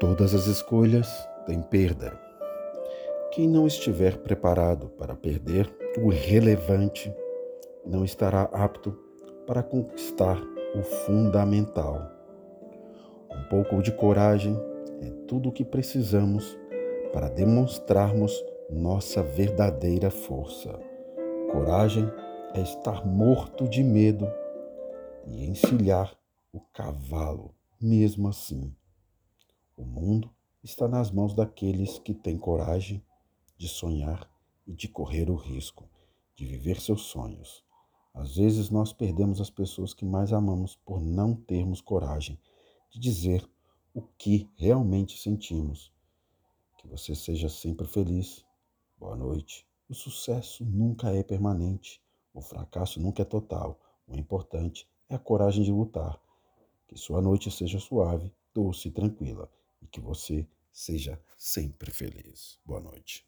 Todas as escolhas têm perda. Quem não estiver preparado para perder o relevante não estará apto para conquistar o fundamental. Um pouco de coragem é tudo o que precisamos para demonstrarmos nossa verdadeira força. Coragem é estar morto de medo e encilhar o cavalo, mesmo assim. O mundo está nas mãos daqueles que têm coragem de sonhar e de correr o risco de viver seus sonhos. Às vezes nós perdemos as pessoas que mais amamos por não termos coragem de dizer o que realmente sentimos. Que você seja sempre feliz. Boa noite. O sucesso nunca é permanente. O fracasso nunca é total. O importante é a coragem de lutar. Que sua noite seja suave, doce e tranquila que você seja sempre feliz. Boa noite.